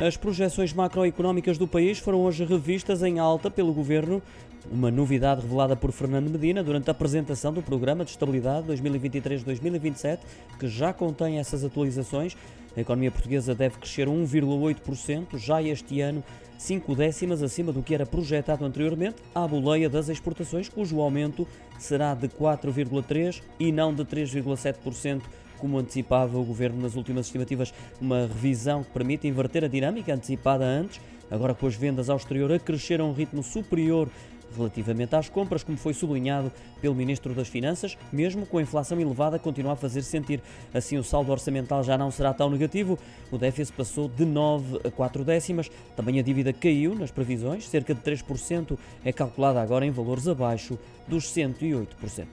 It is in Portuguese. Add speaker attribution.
Speaker 1: As projeções macroeconómicas do país foram hoje revistas em alta pelo governo. Uma novidade revelada por Fernando Medina durante a apresentação do Programa de Estabilidade 2023-2027, que já contém essas atualizações. A economia portuguesa deve crescer 1,8% já este ano, 5 décimas acima do que era projetado anteriormente, à boleia das exportações, cujo aumento será de 4,3% e não de 3,7% como antecipava o governo nas últimas estimativas, uma revisão que permite inverter a dinâmica antecipada antes, agora com as vendas ao exterior a crescer a um ritmo superior relativamente às compras, como foi sublinhado pelo Ministro das Finanças, mesmo com a inflação elevada, continua a fazer -se sentir. Assim, o saldo orçamental já não será tão negativo. O déficit passou de 9 a 4 décimas. Também a dívida caiu nas previsões, cerca de 3%, é calculada agora em valores abaixo dos 108%.